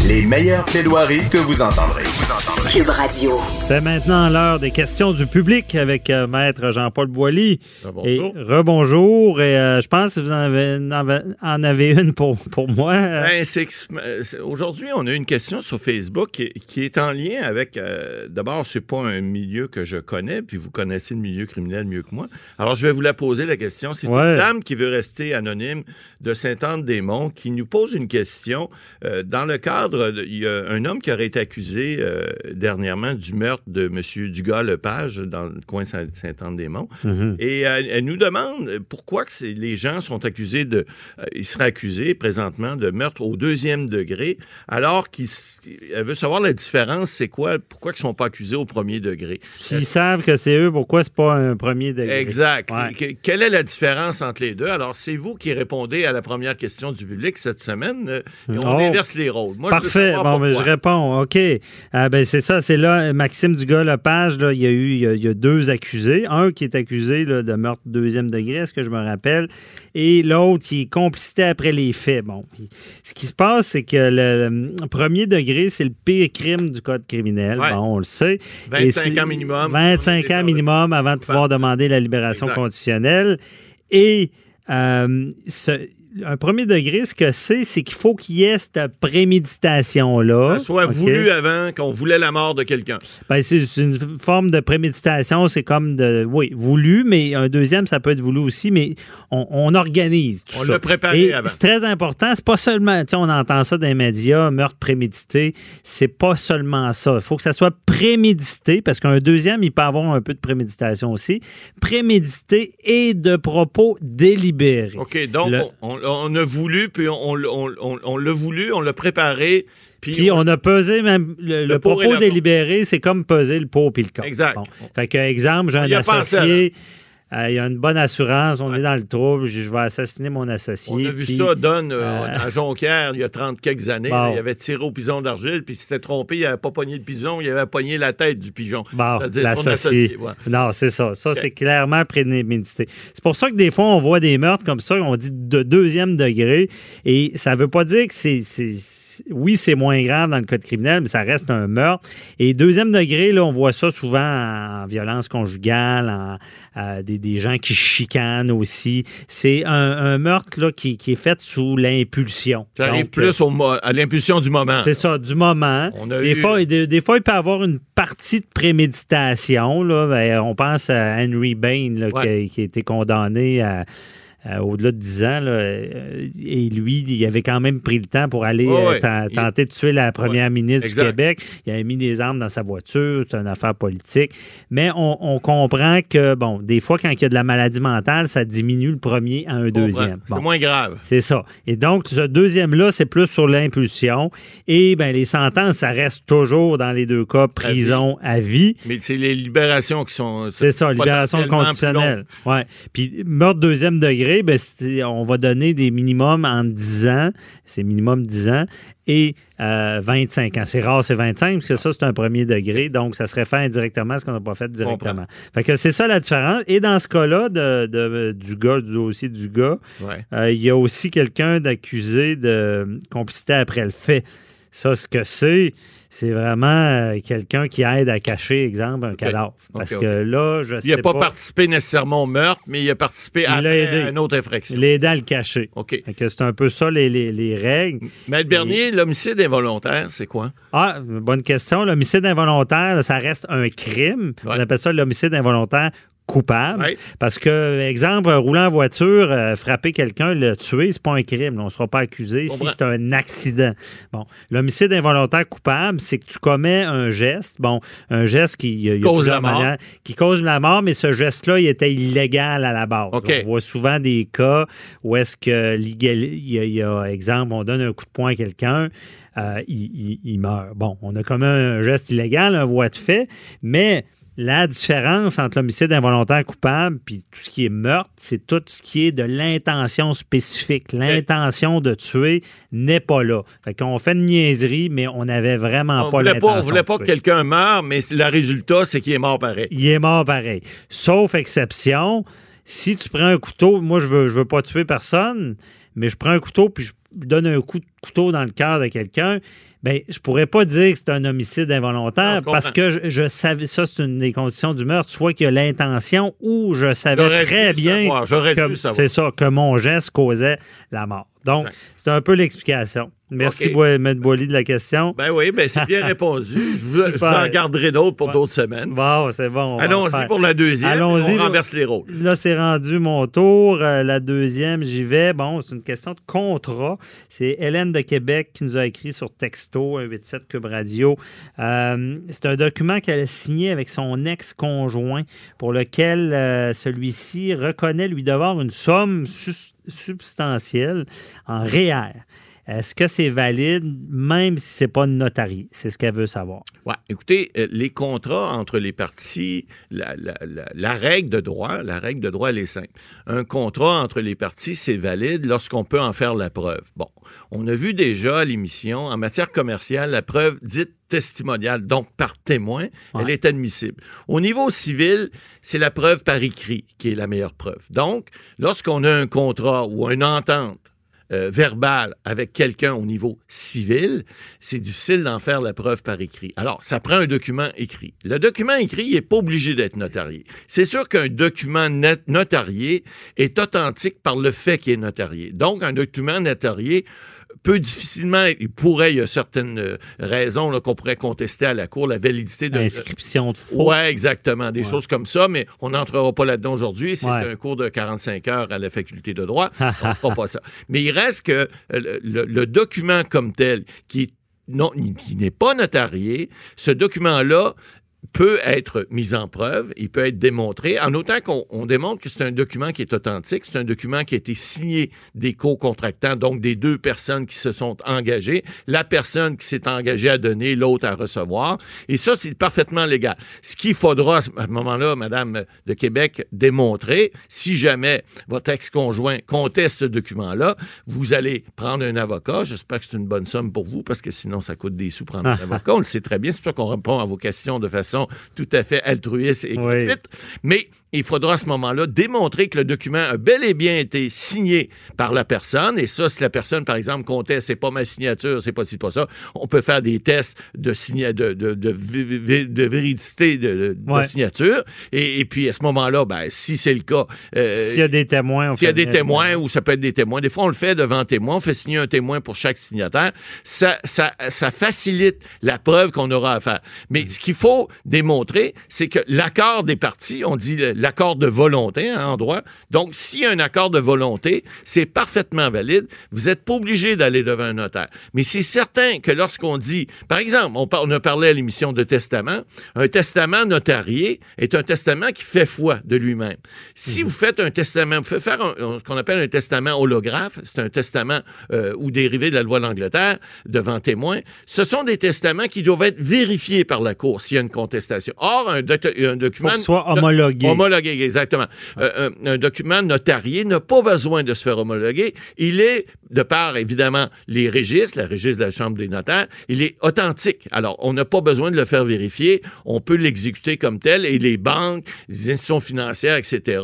Les meilleures plaidoiries que vous entendrez. Cube Radio. C'est maintenant l'heure des questions du public avec euh, Maître Jean-Paul Boilly. Bonjour. Et rebonjour. Et euh, je pense que vous en avez, en une pour, pour moi. Ben, c'est c'est- Aujourd'hui, on a une question sur Facebook qui, qui est en lien avec. euh, D'abord, c'est pas un milieu que je connais, puis vous connaissez le milieu criminel mieux que moi. Alors, je vais vous la poser la question. C'est Ouais. une dame qui veut rester anonyme de Sainte-Anne-des-Monts qui nous pose une question. euh, dans le cadre, il y a un homme qui aurait été accusé euh, dernièrement du meurtre de M. Dugas-Lepage dans le coin Saint- Sainte-Anne-des-Monts. Mhm. Et elle, elle nous demande pourquoi que les gens sont accusés de. euh, ils seraient accusés présentement de meurtre au deuxième degré, alors qu'elle veut savoir la différence, c'est quoi, pourquoi ils ne sont pas accusés au premier degré. S'ils savent que c'est eux, pourquoi c'est pas un premier degré? Exact. Ouais. Que- Quelle est la différence entre les deux? Alors, c'est vous qui répondez à la première question du public cette semaine. euh, et on Oh. inverse les rôles. Moi, Parfait. Bon, ben, je réponds. OK. Ah, ben, c'est ça. C'est là, Maxime Dugas-Lepage, là, il y a eu il y a, il y a deux accusés. Un qui est accusé là, de meurtre deuxième degré, est-ce que je me rappelle, et l'autre qui est complicité après les faits. Bon. Ce qui se passe, c'est que le, le premier degré, c'est le pire crime du code criminel. Ouais. Bon, on le sait. 25 Et c'est- ans minimum. 25 ans minimum avant de pouvoir demander la libération Exact. conditionnelle. Et euh, ce- un premier degré, ce que c'est, c'est qu'il faut qu'il y ait cette préméditation-là. Que ça soit voulu avant qu'on voulait la mort de quelqu'un. Ben, c'est une forme de préméditation, c'est comme de, oui, voulu, mais un deuxième, ça peut être voulu aussi, mais on, on organise tout On ça. l'a préparé Et avant. C'est très important, c'est pas seulement, tu sais, on entend ça dans les médias, meurtre prémédité, c'est pas seulement ça. Il faut que ça soit prémédité, parce qu'un deuxième, il peut avoir un peu de préméditation aussi. Prémédité et de propos délibérés. OK, donc Le- on, on- a voulu, puis on, on- on- on l'a voulu, on l'a préparé, puis, Puis on a pesé même le, le propos délibéré, c'est comme peser le pot puis le contre. Exact. Bon. Fait que exemple, j'ai un associé euh, il y a une bonne assurance, on est dans le trouble, je, je vais assassiner mon associé. On a vu puis- ça, Don, euh, euh, à Jonquière, il y a 30 quelques années. Bon. là, il avait tiré au pigeon d'argile, puis il s'était trompé, il n'avait pas pogné le pigeon, il avait pogné la tête du pigeon. Bon, l'associé. ouais. Non, c'est ça. Ça, c'est clairement prémédité. C'est pour ça que des fois, on voit des meurtres comme ça, on dit de deuxième degré, et ça veut pas dire que c'est. Oui, c'est moins grave dans le code criminel, mais ça reste un meurtre. Et deuxième degré, là, on voit ça souvent en violence conjugale, en, euh, des, des gens qui chicanent aussi. C'est un, un meurtre là, qui, qui est fait sous l'impulsion. Ça arrive Donc, plus au mo- à l'impulsion du moment. c'est ça, du moment. On a Des, eu- fois, des, des fois, il peut y avoir une partie de préméditation. Là. Ben, on pense à Henry Bain, là, qui, a, qui a été condamné à, à au-delà de 10 ans. là. Euh, Et lui, il avait quand même pris le temps pour aller euh, ouais. ten- Il- tenter de tuer la première Ouais, ministre exact. du Québec. Il avait mis des armes dans sa voiture. C'est une affaire politique. Mais on, on comprend que, bon, des fois, quand il y a de la maladie mentale, ça diminue le premier à un deuxième. C'est moins grave. C'est ça. Et donc, ce deuxième-là, c'est plus sur l'impulsion. Et ben, les sentences, ça reste toujours, dans les deux cas, prison à vie. Mais c'est les libérations qui sont. C'est ça, libération conditionnelle. Ouais. Puis meurtre deuxième degré, ben, on va donner des minimums en 10 ans, c'est minimum 10 ans, et euh, 25 ans. C'est rare, c'est 25, parce que ça, c'est un premier degré, donc ça serait fait indirectement ce qu'on n'a pas fait directement. Fait que c'est ça la différence. Et dans ce cas-là, de, de- du gars, du dossier du gars, Ouais. euh, il y a aussi quelqu'un d'accusé de complicité après le fait. Ça, ce que c'est, c'est vraiment euh, quelqu'un qui aide à cacher, exemple, un cadavre. Parce que là, je sais Il n'a pas, pas. participé nécessairement au meurtre, mais il a participé Il à, aidé. une autre infraction. L'aider à le cacher. OK. C'est un peu ça les, les- les règles. Maître Bernier, l'homicide involontaire, c'est quoi? Ah, bonne question. L'homicide involontaire, ça reste un crime. On appelle ça l'homicide involontaire coupable. Parce que, exemple, rouler en voiture, euh, frapper quelqu'un, le tuer, c'est pas un crime. là. On ne sera pas accusé si c'est un accident. Bon, l'homicide involontaire coupable, c'est que tu commets un geste, bon, un geste qui, il y a- il y a Cause la mort. manières, qui cause la mort, mais ce geste-là, il était illégal à la base. On voit souvent des cas où est-ce que, il y, a, il y a, exemple, on donne un coup de poing à quelqu'un, euh, il, il- il meurt. Bon, on a commis un geste illégal, un voie de fait, mais la différence entre l'homicide involontaire coupable puis tout ce qui est meurtre, c'est tout ce qui est de l'intention spécifique. L'intention de tuer n'est pas là. Fait qu'on fait une niaiserie, mais on n'avait vraiment On pas l'intention. on voulait pas que quelqu'un meure, mais le résultat, c'est qu'il est mort pareil. Il est mort pareil. Sauf exception, si tu prends un couteau, moi je veux, je veux pas tuer personne, mais je prends un couteau puis je donne un coup de couteau dans le cœur de quelqu'un, ben je pourrais pas dire que c'est un homicide involontaire parce que je, je savais ça c'est une des conditions du meurtre, soit qu'il y a l'intention ou je savais très bien que c'est ça que mon geste causait la mort. Donc c'est un peu l'explication. Merci M. Boily de la question. Ben oui, ben c'est bien *laughs* répondu. Je vous, je vous Super. en garderai d'autres pour Ouais. d'autres semaines. Bon, c'est bon. Allons-y pour la deuxième. Allons-y, On renverse les rôles. Là, c'est rendu mon tour. Euh, la deuxième, j'y vais. Bon, c'est une question de contrat. C'est Hélène de Québec qui nous a écrit sur texto, 187 Cube Radio. Euh, c'est un document qu'elle a signé avec son ex-conjoint pour lequel euh, celui-ci reconnaît lui devoir une somme substantielle en REER. Est-ce que c'est valide, même si c'est pas notarié? C'est ce qu'elle veut savoir. Ouais, écoutez, euh, les contrats entre les parties, la, la- la- la règle de droit, la règle de droit, elle est simple. Un contrat entre les parties, c'est valide lorsqu'on peut en faire la preuve. Bon, on a vu déjà à l'émission, en matière commerciale, la preuve dite testimoniale, donc par témoin, elle est admissible. Au niveau civil, c'est la preuve par écrit qui est la meilleure preuve. Donc, lorsqu'on a un contrat ou une entente euh, avec quelqu'un au niveau civil, c'est difficile d'en faire la preuve par écrit. Alors, ça prend un document écrit. Le document écrit, n'est pas obligé d'être notarié. C'est sûr qu'un document notarié est authentique par le fait qu'il est notarié. Donc, un document notarié peut difficilement, il pourrait, il y a certaines euh, raisons qu'on pourrait contester à la Cour, la validité de... Inscription de faux. Ouais, exactement. Des choses comme ça, mais on n'entrera pas là-dedans aujourd'hui. C'est Ouais. un cours de 45 heures à la faculté de droit. *laughs* on ne fera pas ça. Mais il reste que euh, le, le document comme tel, qui, est non, qui n'est pas notarié, ce document-là peut être mis en preuve, il peut être démontré, en autant qu'on on démontre que c'est un document qui est authentique, c'est un document qui a été signé des co-contractants, donc des deux personnes qui se sont engagées, la personne qui s'est engagée à donner, l'autre à recevoir, et ça, c'est parfaitement légal. Ce qu'il faudra à ce moment-là, Madame de Québec, démontrer, si jamais votre ex-conjoint conteste ce document-là, vous allez prendre un avocat, j'espère que c'est une bonne somme pour vous, parce que sinon, ça coûte des sous prendre un avocat, on le sait très bien, c'est pour ça qu'on répond à vos questions de façon tout à fait altruiste et gratuite. Mais il faudra à ce moment-là démontrer que le document a bel et bien été signé par la personne. Et ça, si la personne, par exemple, conteste, c'est pas ma signature, c'est pas ci, pas ça, on peut faire des tests de, signa de, de, de, de véridicité de, signature. Et, puis, à ce moment-là, ben, si c'est le cas. Euh, s'il y a des témoins, S'il y a des témoins, ou ça peut être des témoins. Des fois, on le fait devant témoin. On fait signer un témoin pour chaque signataire. Ça, ça, ça facilite la preuve qu'on aura à faire. Mais ce qu'il faut démontrer, c'est que l'accord des parties, on dit l'accord de volonté hein, en droit. Donc, s'il y a un accord de volonté, c'est parfaitement valide. Vous n'êtes pas obligé d'aller devant un notaire. Mais c'est certain que lorsqu'on dit, par exemple, on, on a parlé à l'émission de testament, un testament notarié est un testament qui fait foi de lui-même. Si mhm. vous faites un testament, vous faites faire ce qu'on appelle un testament holographe, c'est un testament euh, ou dérivé de la loi d'Angleterre devant témoin, ce sont des testaments qui doivent être vérifiés par la Cour s'il y a une contestation. Or, un, document... Soit homologué. Homologué, exactement. Euh, un, document notarié n'a pas besoin de se faire homologuer. Il est, de par, évidemment, les registres, la registre de la Chambre des notaires, il est authentique. Alors, on n'a pas besoin de le faire vérifier. On peut l'exécuter comme tel et les banques, les institutions financières, etc.,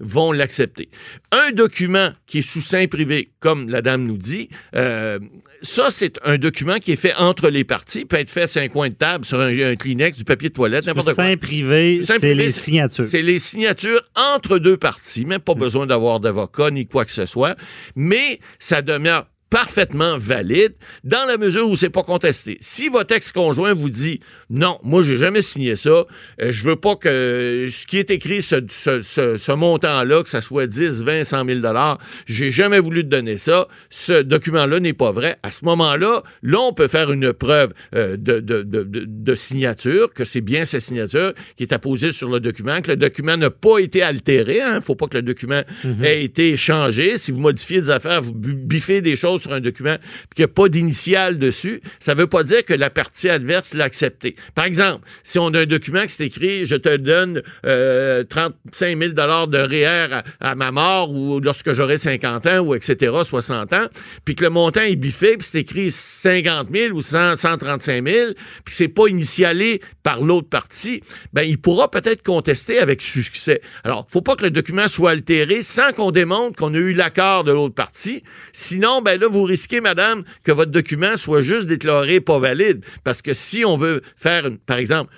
vont l'accepter. Un document qui est sous sein privé, comme la dame nous dit, euh, ça, c'est un document qui est fait entre les parties, il peut être fait sur un coin de table, sur un, Kleenex, du papier de toilette, n'importe quoi. privé, c'est les signatures. C'est les signatures entre deux parties, même pas mm. besoin d'avoir d'avocat ni quoi que ce soit, mais ça demeure parfaitement valide dans la mesure où c'est pas contesté. Si votre ex-conjoint vous dit non, moi j'ai jamais signé ça, euh, je veux pas que ce qui est écrit ce, ce, montant-là, que ça soit 10, 20, 100 000 dollars, j'ai jamais voulu te donner ça, ce document-là n'est pas vrai. À ce moment-là, là on peut faire une preuve euh, de, de, de, de, signature, que c'est bien sa signature qui est apposée sur le document, que le document n'a pas été altéré. Il hein, faut pas que le document mhm. ait été changé. Si vous modifiez des affaires, vous biffez des choses sur un document puis qu'il a pas d'initiale dessus, ça ne veut pas dire que la partie adverse l'a accepté. Par exemple, si on a un document qui s'est écrit « Je te donne euh, 35 000 de REER à, ma mort ou lorsque j'aurai 50 ans ou etc., 60 ans », puis que le montant est biffé, puis c'est écrit 50 000 ou 135 000, puis c'est pas initialé par l'autre partie, ben il pourra peut-être contester avec succès. Alors, faut pas que le document soit altéré sans qu'on démontre qu'on a eu l'accord de l'autre partie. Sinon, ben vous risquez, madame, que votre document soit juste déclaré pas valide. Parce que si on veut faire, par exemple,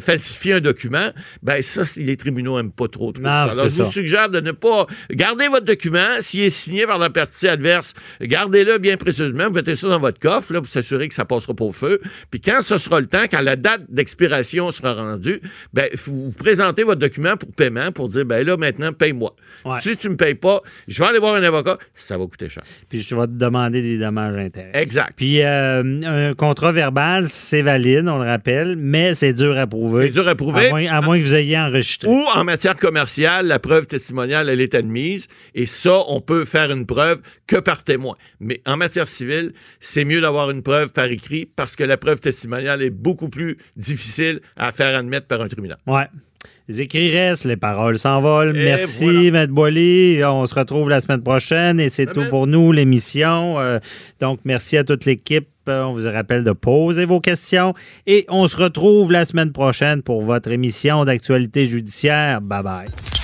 falsifier un document, ben ça, les tribunaux n'aiment pas trop. trop Alors, je vous suggère de ne pas garder votre document. S'il est signé par la partie adverse, gardez-le bien précisément. Vous mettez ça dans votre coffre, là, pour s'assurer que ça passera pas au feu. Puis quand ce sera le temps, quand la date d'expiration sera rendue, ben, vous présentez votre document pour paiement pour dire, ben là, maintenant, paye-moi. Si tu me payes pas, je vais aller voir un avocat, ça va coûter cher. Puis je vais te demander des dommages intérêts. Exact. Puis euh, un contrat verbal, c'est valide, on le rappelle, mais c'est dur à prouver. C'est dur à prouver. À moins, que vous ayez enregistré. Ou en matière commerciale, la preuve testimoniale, elle est admise. Et ça, on peut faire une preuve que par témoin. Mais en matière civile, c'est mieux d'avoir une preuve par écrit parce que la preuve testimoniale est beaucoup plus difficile à faire admettre par un tribunal. Ouais. Les écrits restent, les paroles s'envolent. Merci, Maître Boily. On se retrouve la semaine prochaine et c'est tout pour nous, l'émission. Euh, donc, merci à toute l'équipe. On vous rappelle de poser vos questions et on se retrouve la semaine prochaine pour votre émission d'actualité judiciaire. Bye bye.